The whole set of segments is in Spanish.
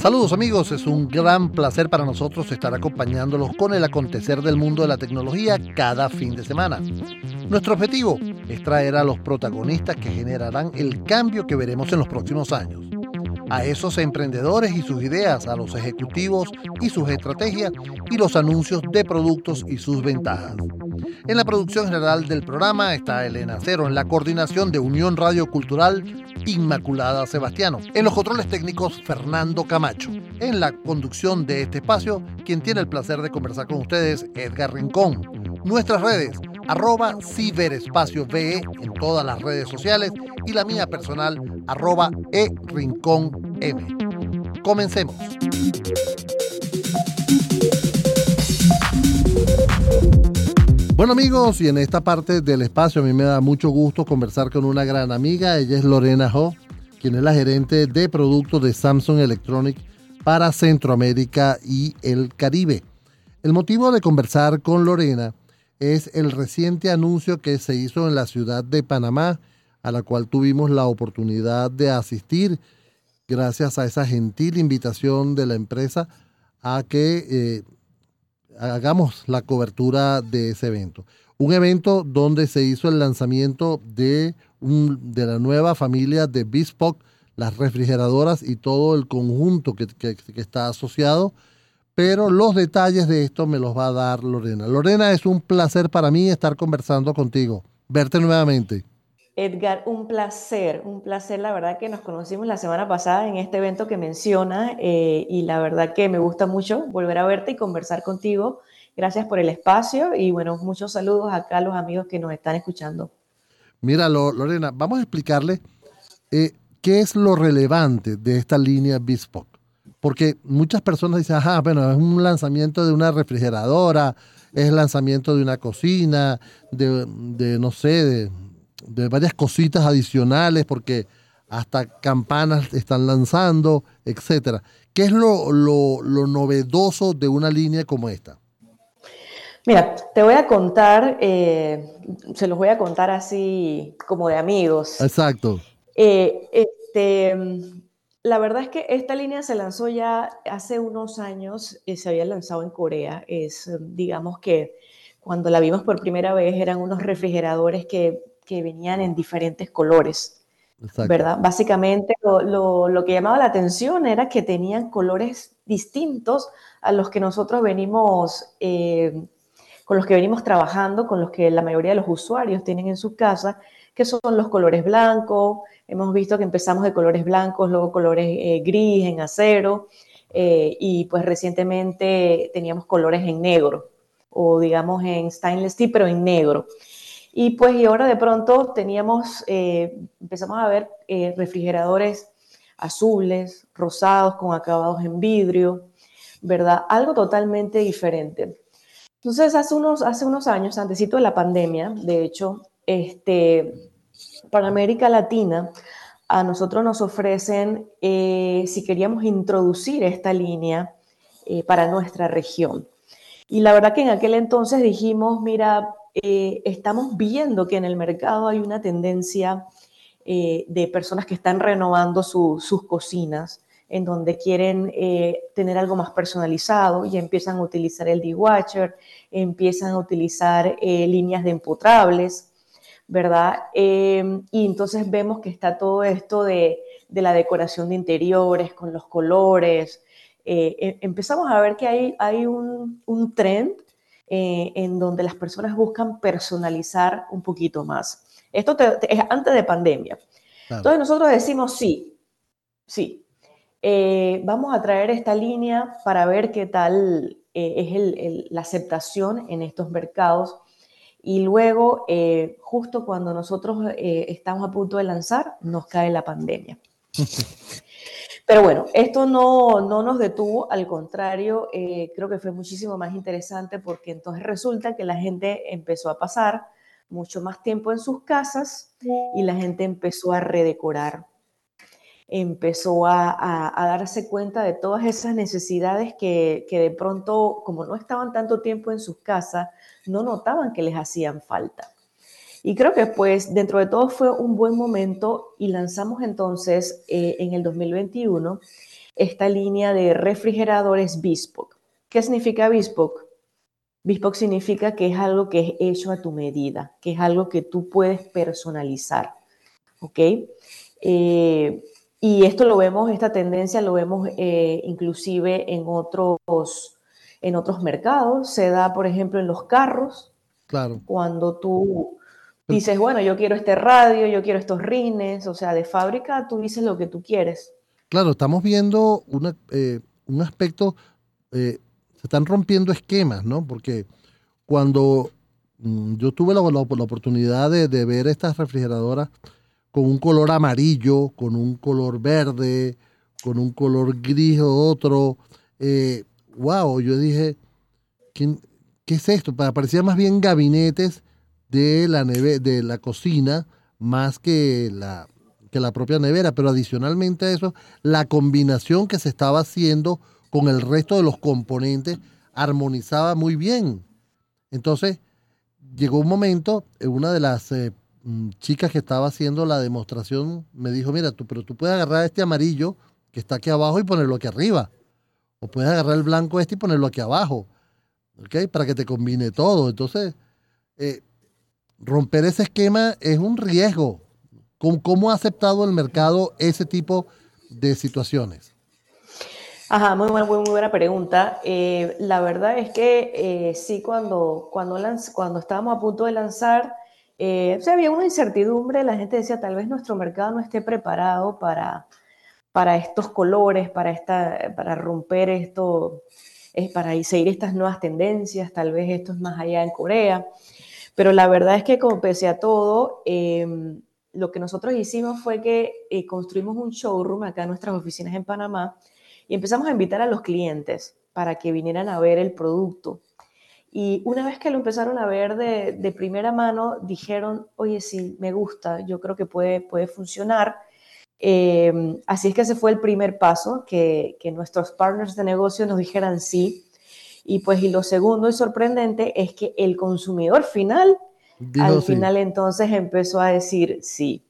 Saludos amigos, es un gran placer para nosotros estar acompañándolos con el acontecer del mundo de la tecnología cada fin de semana. Nuestro objetivo es traer a los protagonistas que generarán el cambio que veremos en los próximos años. A esos emprendedores y sus ideas, a los ejecutivos y sus estrategias y los anuncios de productos y sus ventajas. En la producción general del programa está Elena Cero, en la coordinación de Unión Radio Cultural Inmaculada Sebastiano. En los controles técnicos, Fernando Camacho. En la conducción de este espacio, quien tiene el placer de conversar con ustedes, Edgar Rincón. Nuestras redes, arroba ciberespacio VE en todas las redes sociales y la mía personal, arroba e rincón M. Comencemos. Bueno amigos, y en esta parte del espacio a mí me da mucho gusto conversar con una gran amiga. Ella es Lorena Ho, quien es la gerente de productos de Samsung Electronic para Centroamérica y el Caribe. El motivo de conversar con Lorena es el reciente anuncio que se hizo en la ciudad de Panamá, a la cual tuvimos la oportunidad de asistir gracias a esa gentil invitación de la empresa a que eh, hagamos la cobertura de ese evento. Un evento donde se hizo el lanzamiento de, de la nueva familia de Bespoke, las refrigeradoras y todo el conjunto que, que, está asociado. Pero los detalles de esto me los va a dar Lorena. Lorena, es un placer para mí estar conversando contigo, verte nuevamente. Edgar, un placer, un placer. La verdad que nos conocimos la semana pasada en este evento que menciona eh, y la verdad que me gusta mucho volver a verte y conversar contigo. Gracias por el espacio y bueno, muchos saludos acá a los amigos que nos están escuchando. Mira, Lorena, vamos a explicarle eh, qué es lo relevante de esta línea Bespoke. Porque muchas personas dicen, ajá, bueno, es un lanzamiento de una refrigeradora, es el lanzamiento de una cocina, de, de no sé, de, de varias cositas adicionales, porque hasta campanas están lanzando, etcétera. ¿Qué es lo, novedoso de una línea como esta? Mira, te voy a contar, eh, se los voy a contar así como de amigos. Exacto. Eh, este, la verdad es que esta línea se lanzó ya hace unos años, y se había lanzado en Corea. Es, digamos que cuando la vimos por primera vez eran unos refrigeradores que que venían en diferentes colores. ¿Verdad? Básicamente lo, que llamaba la atención era que tenían colores distintos a los que nosotros venimos, eh, con los que venimos trabajando, con los que la mayoría de los usuarios tienen en su casa, que son los colores blancos. Hemos visto que empezamos de colores blancos, luego colores eh, gris, en acero, eh, y pues recientemente teníamos colores en negro, o digamos en stainless steel, pero en negro. Y pues y ahora de pronto teníamos, eh, empezamos a ver eh, refrigeradores azules, rosados, con acabados en vidrio, ¿verdad? Algo totalmente diferente. Entonces, hace unos, hace unos años, antesito de la pandemia, de hecho, este, para América Latina, a nosotros nos ofrecen, eh, si queríamos introducir esta línea para nuestra región. Y la verdad que en aquel entonces dijimos, mira, eh, estamos viendo que en el mercado hay una tendencia eh, de personas que están renovando sus cocinas, en donde quieren eh, tener algo más personalizado y empiezan a utilizar el dishwasher, empiezan a utilizar líneas de empotrables, ¿verdad? y entonces vemos que está todo esto de, la decoración de interiores con los colores. Em, empezamos a ver que hay, hay un, un trend eh, en donde las personas buscan personalizar un poquito más. Esto es antes de pandemia. Entonces nosotros decimos sí, sí. Eh, vamos a traer esta línea para ver qué tal eh, es la aceptación en estos mercados. Y luego, justo cuando nosotros estamos a punto de lanzar, nos cae la pandemia. Pero bueno, esto no, no nos detuvo, al contrario, eh, creo que fue muchísimo más interesante porque entonces resulta que la gente empezó a pasar mucho más tiempo en sus casas y la gente empezó a redecorar, empezó a, a, darse cuenta de todas esas necesidades que, que de pronto, como no estaban tanto tiempo en sus casas, no notaban que les hacían falta. Y creo que pues dentro de todo fue un buen momento y lanzamos entonces eh, en el 2021 esta línea de refrigeradores Bespoke. ¿Qué significa Bespoke? Bespoke significa que es algo que es hecho a tu medida, que es algo que tú puedes personalizar. ¿Ok? Eh, y esto lo vemos, esta tendencia lo vemos eh, inclusive en otros, en otros mercados. Se da, por ejemplo, en los carros. Claro. Cuando tú dices, bueno, yo quiero este radio, yo quiero estos rines, o sea, de fábrica tú dices lo que tú quieres. Claro, estamos viendo eh, un aspecto, eh, se están rompiendo esquemas, ¿no? Porque cuando mm, yo tuve la, oportunidad de, ver estas refrigeradoras con un color amarillo, con un color verde, con un color gris o otro, wow, yo dije, ¿qué, ¿qué es esto? Parecía más bien gabinetes de la, neve, de la cocina más que la, que la propia nevera, pero adicionalmente a eso, la combinación que se estaba haciendo con el resto de los componentes armonizaba muy bien. Entonces, llegó un momento, eh, una de las eh, mm, chicas que estaba haciendo la demostración me dijo, mira, tú, pero tú puedes agarrar este amarillo que está aquí abajo y ponerlo aquí arriba. O puedes agarrar el blanco este y ponerlo aquí abajo. ¿Ok? Para que te combine todo. Entonces, eh, romper ese esquema es un riesgo. ¿Cómo, ha aceptado el mercado ese tipo de situaciones? Ajá, muy buena, muy, buena pregunta. Eh, la verdad es que eh, sí, cuando, cuando, cuando estábamos a punto de lanzar, eh, había una incertidumbre, la gente decía, tal vez nuestro mercado no esté preparado para, para estos colores, para, esta, para romper esto, para seguir estas nuevas tendencias, tal vez esto es más allá en Corea. Pero la verdad es que como pese a todo, em, lo que nosotros hicimos fue que eh, construimos un showroom acá en nuestras oficinas en Panamá y empezamos a invitar a los clientes para que vinieran a ver el producto. Y una vez que lo empezaron a ver de, primera mano, dijeron, oye, sí, me gusta, yo creo que puede, puede funcionar. Em, así es que ese fue el primer paso, que, que nuestros partners de negocio nos dijeran sí. Y pues y lo segundo y sorprendente es que el consumidor final al final entonces empezó a decir sí.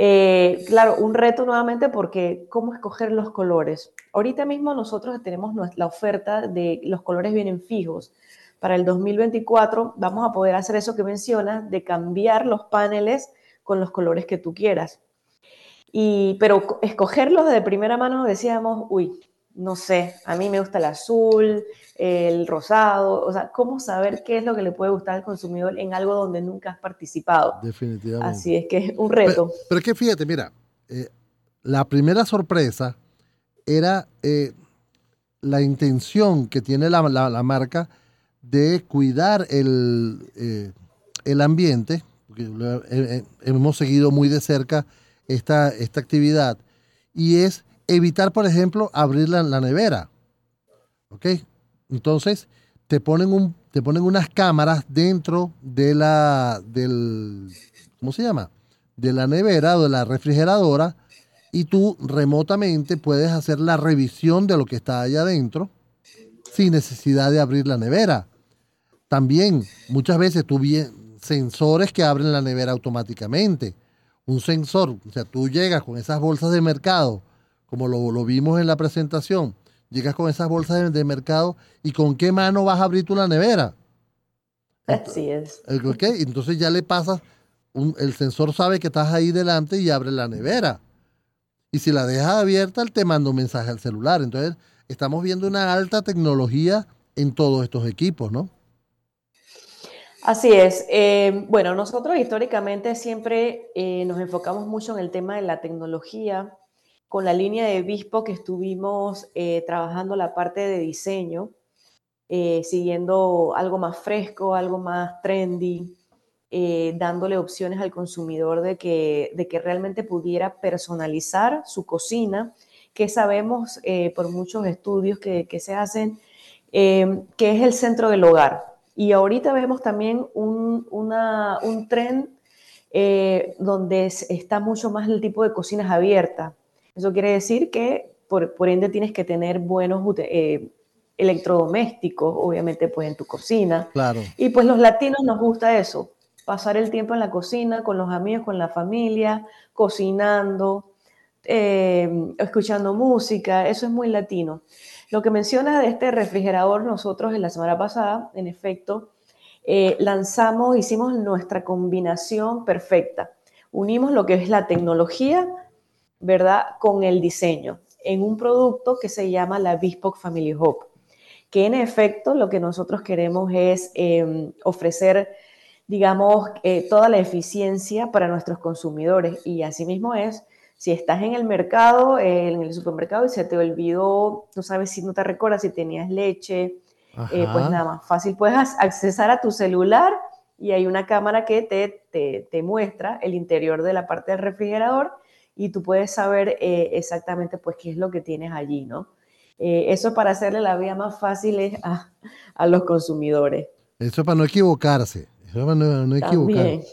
Eh, claro, un reto nuevamente porque cómo escoger los colores. Ahorita mismo nosotros tenemos la oferta de los colores vienen fijos. Para el 2024 vamos a poder hacer eso que mencionas, de cambiar los paneles con los colores que tú quieras. Y, pero escogerlos de primera mano decíamos, uy, no sé, a mí me gusta el azul, el rosado, o sea, cómo saber qué es lo que le puede gustar al consumidor en algo donde nunca has participado. Definitivamente. Así es que es un reto. Pero, es que fíjate, mira, eh, la primera sorpresa era eh, la intención que tiene la, marca de cuidar el, eh, el ambiente, porque hemos seguido muy de cerca esta, esta actividad, y es evitar, por ejemplo, abrir la, nevera. ¿Ok? Entonces, te ponen, un, te ponen unas cámaras dentro de la, del, ¿cómo se llama? De la nevera o de la refrigeradora y tú remotamente puedes hacer la revisión de lo que está allá adentro sin necesidad de abrir la nevera. También muchas veces tú sensores que abren la nevera automáticamente. Un sensor, o sea, tú llegas con esas bolsas de mercado como lo, vimos en la presentación, llegas con esas bolsas de, mercado y con qué mano vas a abrir tú la nevera. Así es. Entonces ya le pasas, el sensor sabe que estás ahí delante y abre la nevera. Y si la dejas abierta, él te manda un mensaje al celular. Entonces, estamos viendo una alta tecnología en todos estos equipos, ¿no? Así es. Eh, bueno, nosotros históricamente siempre eh, nos enfocamos mucho en el tema de la tecnología con la línea de Bispo que estuvimos eh, trabajando la parte de diseño, eh, siguiendo algo más fresco, algo más trendy, dándole opciones al consumidor de que, de que realmente pudiera personalizar su cocina, que sabemos por muchos estudios que, se hacen, que es el centro del hogar. Y ahorita vemos también un, una, un trend donde está mucho más el tipo de cocinas abiertas eso quiere decir que por, ende tienes que tener buenos eh, electrodomésticos, obviamente pues en tu cocina. Claro. Y pues los latinos nos gusta eso. pasar el tiempo en la cocina, con los amigos, con la familia, cocinando, eh, escuchando música, eso es muy latino. Lo que menciona de este refrigerador, nosotros en la semana pasada, en efecto, eh, lanzamos, hicimos nuestra combinación perfecta. Unimos lo que es la tecnología, ¿verdad?, con el diseño en un producto que se llama la Bespoke Family Hub, que en efecto lo que nosotros queremos es em, ofrecer, digamos, eh, toda la eficiencia para nuestros consumidores y asimismo es si estás en el mercado, en el supermercado y se te olvidó, no sabes si no te recuerdas si tenías leche, eh, pues nada más fácil, puedes accesar a tu celular y hay una cámara que te, te, muestra el interior de la parte del refrigerador y tú puedes saber eh, exactamente pues qué es lo que tienes allí, ¿no? Eh, eso para hacerle la vida más fácil a, a los consumidores. Eso para no equivocarse, eso para no, no equivocarse.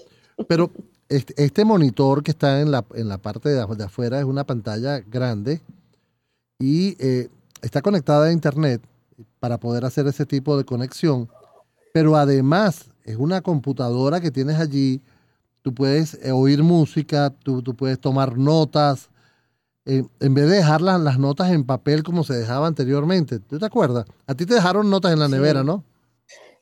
Pero este, este, monitor que está en la, en la parte de, afuera es una pantalla grande y eh, está conectada a internet para poder hacer ese tipo de conexión, pero además es una computadora que tienes allí, tú puedes eh, oír música, tú, puedes tomar notas, eh, en vez de dejar las, las, notas en papel como se dejaba anteriormente. ¿Tú te acuerdas? A ti te dejaron notas en la nevera, ¿no?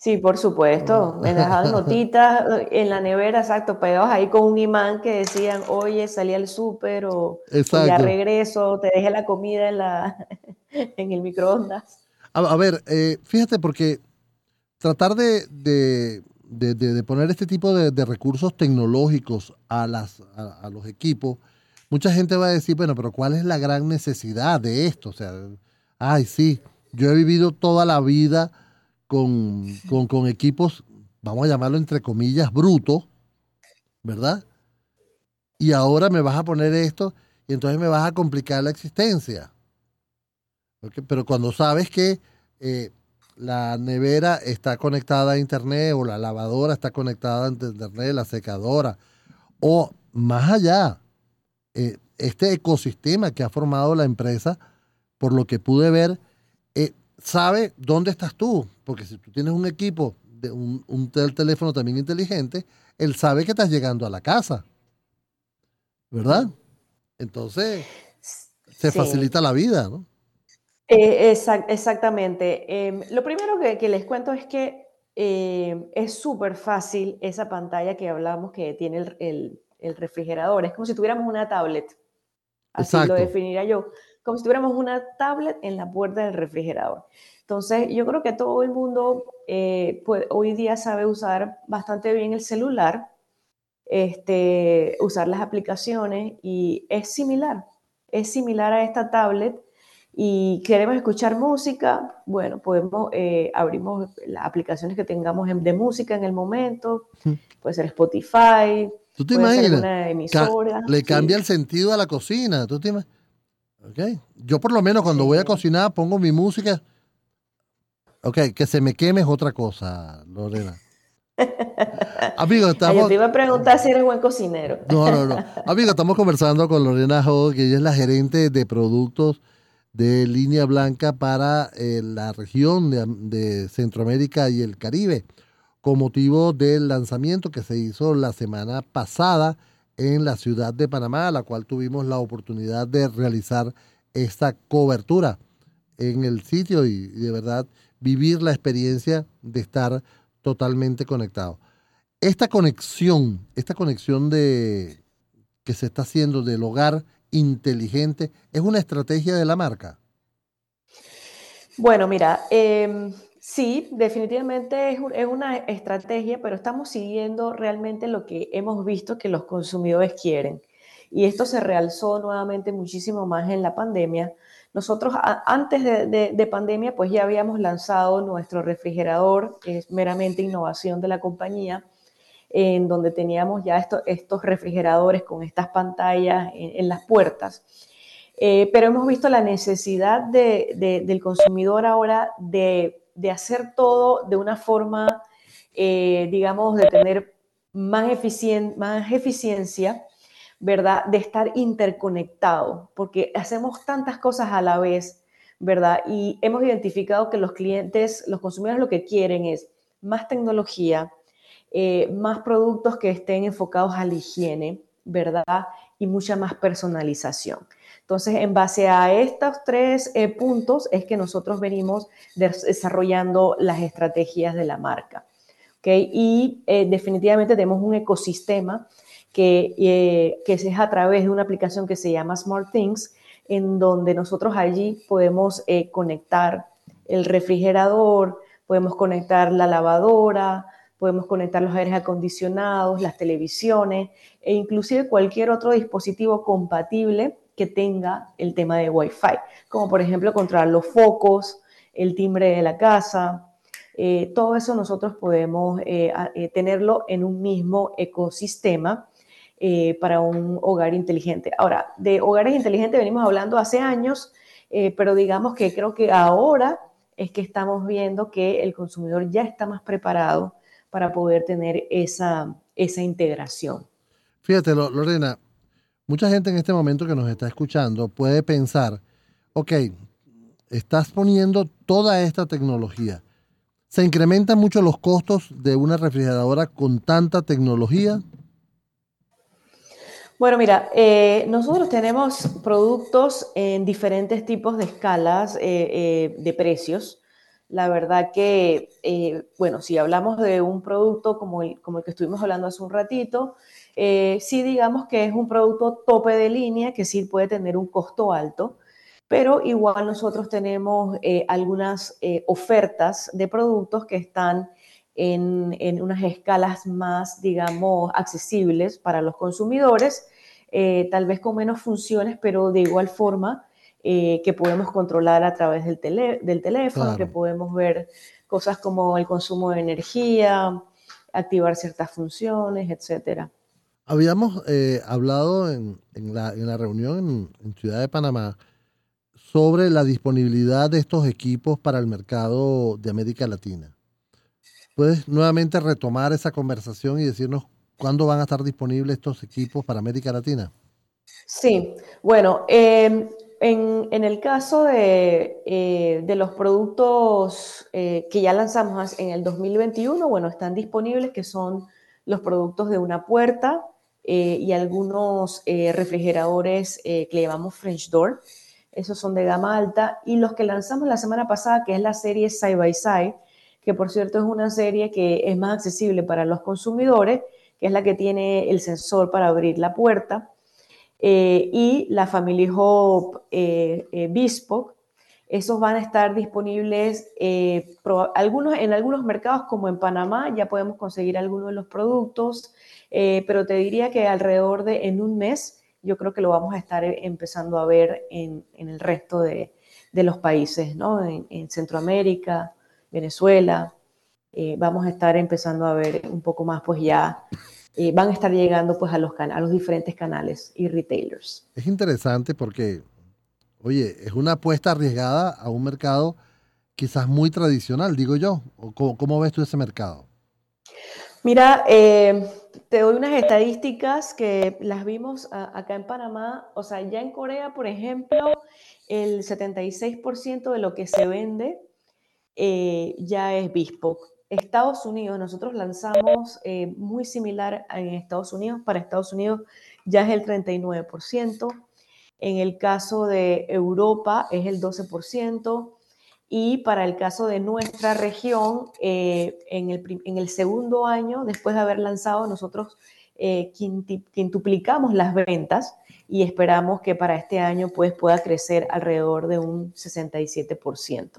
Sí, por supuesto. Me dejaban notitas en la nevera, exacto, pegados ahí con un imán que decían, oye, salí al súper o, ya regreso, te dejé la comida en, la, en el microondas. A, ver, eh, fíjate, porque tratar de, de, poner este tipo de, recursos tecnológicos a, las, a, los equipos, mucha gente va a decir, bueno, pero ¿cuál es la gran necesidad de esto? O sea, ay, sí, yo he vivido toda la vida con, equipos, vamos a llamarlo entre comillas, brutos, ¿verdad? Y ahora me vas a poner esto y entonces me vas a complicar la existencia. Pero cuando sabes que eh, la nevera está conectada a internet o la lavadora está conectada a internet, la secadora, o más allá, eh, este ecosistema que ha formado la empresa, por lo que pude ver, eh, sabe dónde estás tú, porque si tú tienes un equipo, de un, un teléfono también inteligente, él sabe que estás llegando a la casa, ¿verdad? Entonces, se facilita la vida, ¿no? Eh, exactamente. Em, lo primero que, les cuento es que em, es súper fácil esa pantalla que hablamos que tiene el, el, refrigerador. Es como si tuviéramos una tablet. Así lo definiría yo como si tuviéramos una tablet en la puerta del refrigerador. Entonces, yo creo que todo el mundo eh, hoy día sabe usar bastante bien el celular, este, usar las aplicaciones y es similar, es similar a esta tablet y queremos escuchar música, bueno, podemos, eh, abrimos las aplicaciones que tengamos de música en el momento, puede ser Spotify, ¿Tú te puede imaginas? Ser una emisora. le cambia el sentido a la cocina, ¿tú te imaginas? Okay. Yo por lo menos cuando voy a cocinar pongo mi música. Ok, que se me queme es otra cosa, Lorena. Amigo, estamos... Yo te iba a preguntar si eres buen cocinero. No, no, no. Amigo, estamos conversando con Lorena Ho, que ella es la gerente de productos de línea blanca para eh, la región de, de, Centroamérica y el Caribe, con motivo del lanzamiento que se hizo la semana pasada en la ciudad de Panamá, a la cual tuvimos la oportunidad de realizar esta cobertura en el sitio y, de verdad vivir la experiencia de estar totalmente conectado. Esta conexión, esta conexión de que se está haciendo del hogar inteligente, ¿es una estrategia de la marca? Bueno, mira, eh, Sí, definitivamente es, una estrategia, pero estamos siguiendo realmente lo que hemos visto que los consumidores quieren. Y esto se realzó nuevamente muchísimo más en la pandemia. Nosotros antes de, pandemia, pues ya habíamos lanzado nuestro refrigerador, que es meramente innovación de la compañía, en donde teníamos ya estos refrigeradores con estas pantallas en, las puertas. Eh, pero hemos visto la necesidad del consumidor ahora de de hacer todo de una forma, eh, digamos, de tener más, más eficiencia, ¿verdad? De estar interconectado, porque hacemos tantas cosas a la vez, ¿verdad? Y hemos identificado que los clientes, los consumidores lo que quieren es más tecnología, eh, más productos que estén enfocados a la higiene, ¿verdad? Y mucha más personalización. Entonces, en base a estos tres eh, puntos es que nosotros venimos desarrollando las estrategias de la marca. ¿okay? Y eh, definitivamente tenemos un ecosistema que, eh, que es a través de una aplicación que se llama Smart Things, en donde nosotros allí podemos conectar el refrigerador, podemos conectar la lavadora, podemos conectar los aires acondicionados, las televisiones e inclusive cualquier otro dispositivo compatible que tenga el tema de Wi-Fi, como por ejemplo controlar los focos, el timbre de la casa. Eh, todo eso nosotros podemos eh, eh, tenerlo en un mismo ecosistema para un hogar inteligente. Ahora, de hogares inteligentes venimos hablando hace años, pero digamos que creo que ahora es que estamos viendo que el consumidor ya está más preparado para poder tener esa, esa integración. Fíjate, Lorena, Mucha gente en este momento que nos está escuchando puede pensar, ok, estás poniendo toda esta tecnología. ¿Se incrementan mucho los costos de una refrigeradora con tanta tecnología? Bueno, mira, eh, nosotros tenemos productos en diferentes tipos de escalas eh, eh, de precios. La verdad que, bueno, si hablamos de un producto como como el que estuvimos hablando hace un ratito, eh, sí digamos que es un producto tope de línea que sí puede tener un costo alto, pero igual nosotros tenemos eh, algunas eh, ofertas de productos que están en, en, unas escalas más, digamos, accesibles para los consumidores, tal vez con menos funciones, pero de igual forma que podemos controlar a través del, del teléfono, que podemos ver cosas como el consumo de energía, activar ciertas funciones, etcétera. Habíamos eh, hablado en, la, reunión en, Ciudad de Panamá sobre la disponibilidad de estos equipos para el mercado de América Latina. ¿Puedes nuevamente retomar esa conversación y decirnos cuándo van a estar disponibles estos equipos para América Latina? Sí, bueno, em, en, el caso de, eh, los productos eh, que ya lanzamos en el 2021, bueno, están disponibles, que son los productos de una puerta, eh, y algunos eh, refrigeradores eh, que le llamamos French Door. Esos son de gama alta. Y los que lanzamos la semana pasada, que es la serie Side by Side, que por cierto es una serie que es más accesible para los consumidores, que es la que tiene el sensor para abrir la puerta. y la Family Hub Bespoke, esos van a estar disponibles algunos, en algunos mercados como en Panamá, ya podemos conseguir algunos de los productos. Eh, pero te diría que alrededor de en un mes yo creo que lo vamos a estar empezando a ver en, el resto de, los países, ¿no? En, Centroamérica, Venezuela, eh, vamos a estar empezando a ver un poco más, pues ya eh, van a estar llegando pues a los, a los diferentes canales y retailers. Es interesante porque, oye, es una apuesta arriesgada a un mercado quizás muy tradicional, digo yo. ¿Cómo, ves tú ese mercado? Mira, eh, te doy unas estadísticas que las vimos acá en Panamá. O sea, ya en Corea, por ejemplo, el 76% de lo que se vende eh, ya es Bespoke. Estados Unidos, nosotros lanzamos eh, muy similar en Estados Unidos. Para Estados Unidos ya es el 39%. En el caso de Europa es el 12%. Y para el caso de nuestra región, eh, en, el, segundo año, después de haber lanzado, nosotros eh, quintuplicamos las ventas y esperamos que para este año pues, pueda crecer alrededor de un 67%.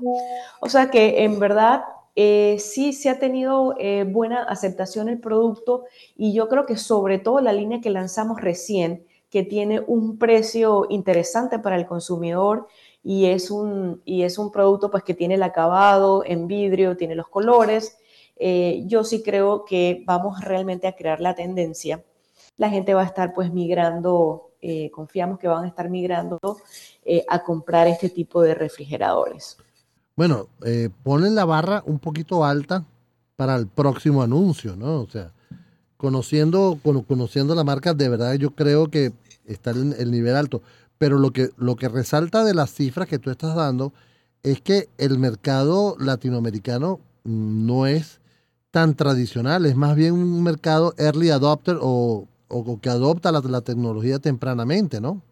O sea que en verdad eh, sí se ha tenido buena aceptación el producto y yo creo que sobre todo la línea que lanzamos recién, que tiene un precio interesante para el consumidor y es un, y es un producto pues que tiene el acabado en vidrio, tiene los colores. Eh, yo sí creo que vamos realmente a crear la tendencia. La gente va a estar pues migrando, eh, confiamos que van a estar migrando eh, a comprar este tipo de refrigeradores. Bueno, ponen la barra un poquito alta para el próximo anuncio, ¿no? O sea, conociendo, conociendo la marca, de verdad yo creo que está en el nivel alto. Pero lo que, lo que resalta de las cifras que tú estás dando es que el mercado latinoamericano no es tan tradicional, es más bien un mercado early adopter o, o que adopta la, la, tecnología tempranamente, ¿no?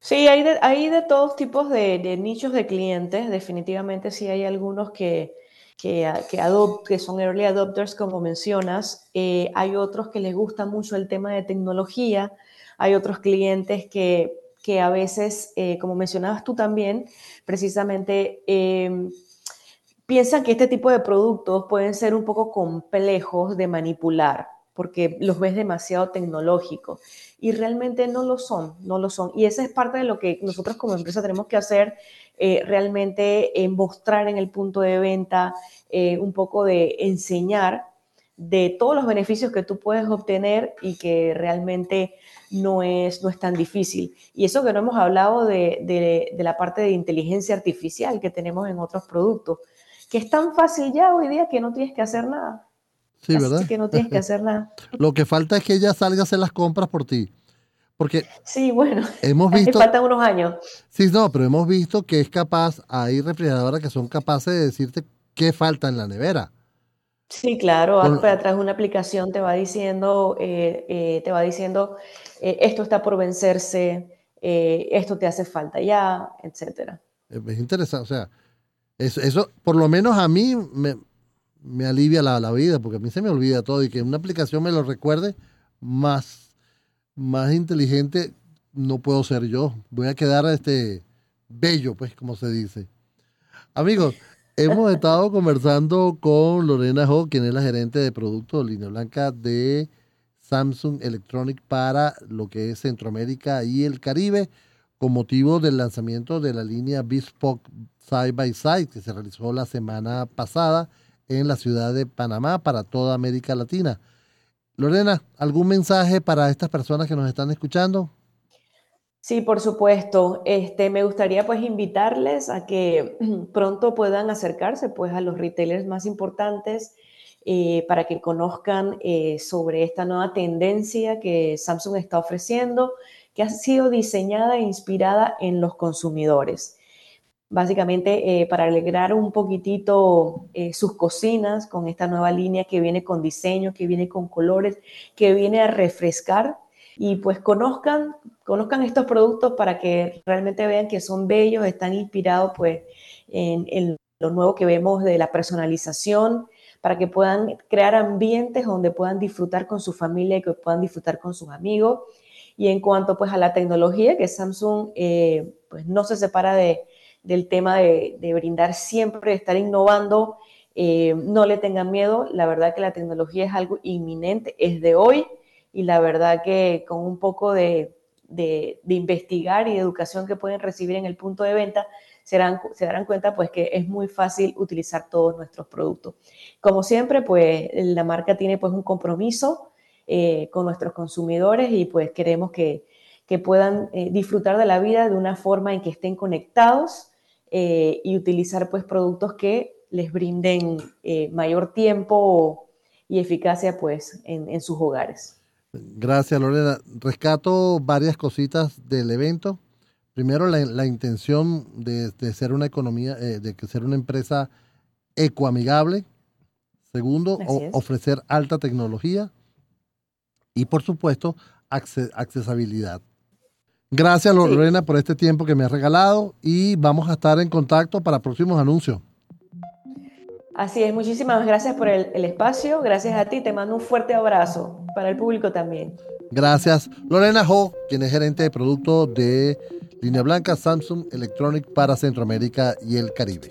Sí, hay de, hay de todos tipos de, de, nichos de clientes, definitivamente sí hay algunos que, que, que, que son early adopters, como mencionas, eh, hay otros que les gusta mucho el tema de tecnología, hay otros clientes que, que a veces, eh, como mencionabas tú también, precisamente... Eh, piensan que este tipo de productos pueden ser un poco complejos de manipular porque los ves demasiado tecnológicos y realmente no lo son, no lo son. Y esa es parte de lo que nosotros como empresa tenemos que hacer, eh, realmente en mostrar en el punto de venta, eh, un poco de enseñar de todos los beneficios que tú puedes obtener y que realmente no es, no es tan difícil. Y eso que no hemos hablado de, de, de la parte de inteligencia artificial que tenemos en otros productos que es tan fácil ya hoy día que no tienes que hacer nada. Sí, ¿verdad? que no tienes que hacer nada. Lo que falta es que ella salga a hacer las compras por ti. Porque sí, bueno, hemos visto, faltan unos años. Sí, no, pero hemos visto que es capaz, hay refrigeradoras que son capaces de decirte qué falta en la nevera. Sí, claro, Con, a través de una aplicación te va diciendo, eh, eh, te va diciendo, eh, esto está por vencerse, esto te hace falta ya, etcétera. Es interesante, o sea, eso, eso, por lo menos a mí me, me alivia la, la, vida, porque a mí se me olvida todo y que una aplicación me lo recuerde más, más inteligente no puedo ser yo. Voy a quedar este bello, pues, como se dice. Amigos, hemos estado conversando con Lorena Ho, quien es la gerente de productos de línea blanca de Samsung Electronic para lo que es Centroamérica y el Caribe, con motivo del lanzamiento de la línea Bespoke Side by Side que se realizó la semana pasada en la ciudad de Panamá para toda América Latina. Lorena, ¿algún mensaje para estas personas que nos están escuchando? Sí, por supuesto. Este, me gustaría pues invitarles a que pronto puedan acercarse pues a los retailers más importantes eh, para que conozcan eh, sobre esta nueva tendencia que Samsung está ofreciendo, que ha sido diseñada e inspirada en los consumidores básicamente eh, para alegrar un poquitito eh, sus cocinas con esta nueva línea que viene con diseño, que viene con colores, que viene a refrescar y pues conozcan, conozcan estos productos para que realmente vean que son bellos, están inspirados pues en, lo nuevo que vemos de la personalización, para que puedan crear ambientes donde puedan disfrutar con su familia y que puedan disfrutar con sus amigos. Y en cuanto pues a la tecnología, que Samsung eh, pues no se separa de, del tema de, brindar siempre, estar innovando. Eh, no le tengan miedo, la verdad que la tecnología es algo inminente, es de hoy y la verdad que con un poco de, de, investigar y educación que pueden recibir en el punto de venta, se darán, se darán cuenta pues que es muy fácil utilizar todos nuestros productos. Como siempre, pues la marca tiene pues un compromiso eh, con nuestros consumidores y pues queremos que, que puedan eh, disfrutar de la vida de una forma en que estén conectados eh, y utilizar pues productos que les brinden eh, mayor tiempo y eficacia pues en, en, sus hogares. Gracias Lorena. Rescato varias cositas del evento. Primero la, la intención de, de, ser una economía, de ser una empresa ecoamigable. Segundo, o, ofrecer alta tecnología. Y por supuesto, acces accesibilidad. Gracias Lorena sí. por este tiempo que me has regalado y vamos a estar en contacto para próximos anuncios. Así es, muchísimas gracias por el, el, espacio, gracias a ti, te mando un fuerte abrazo para el público también. Gracias. Lorena Ho, quien es gerente de producto de línea blanca Samsung Electronic para Centroamérica y el Caribe.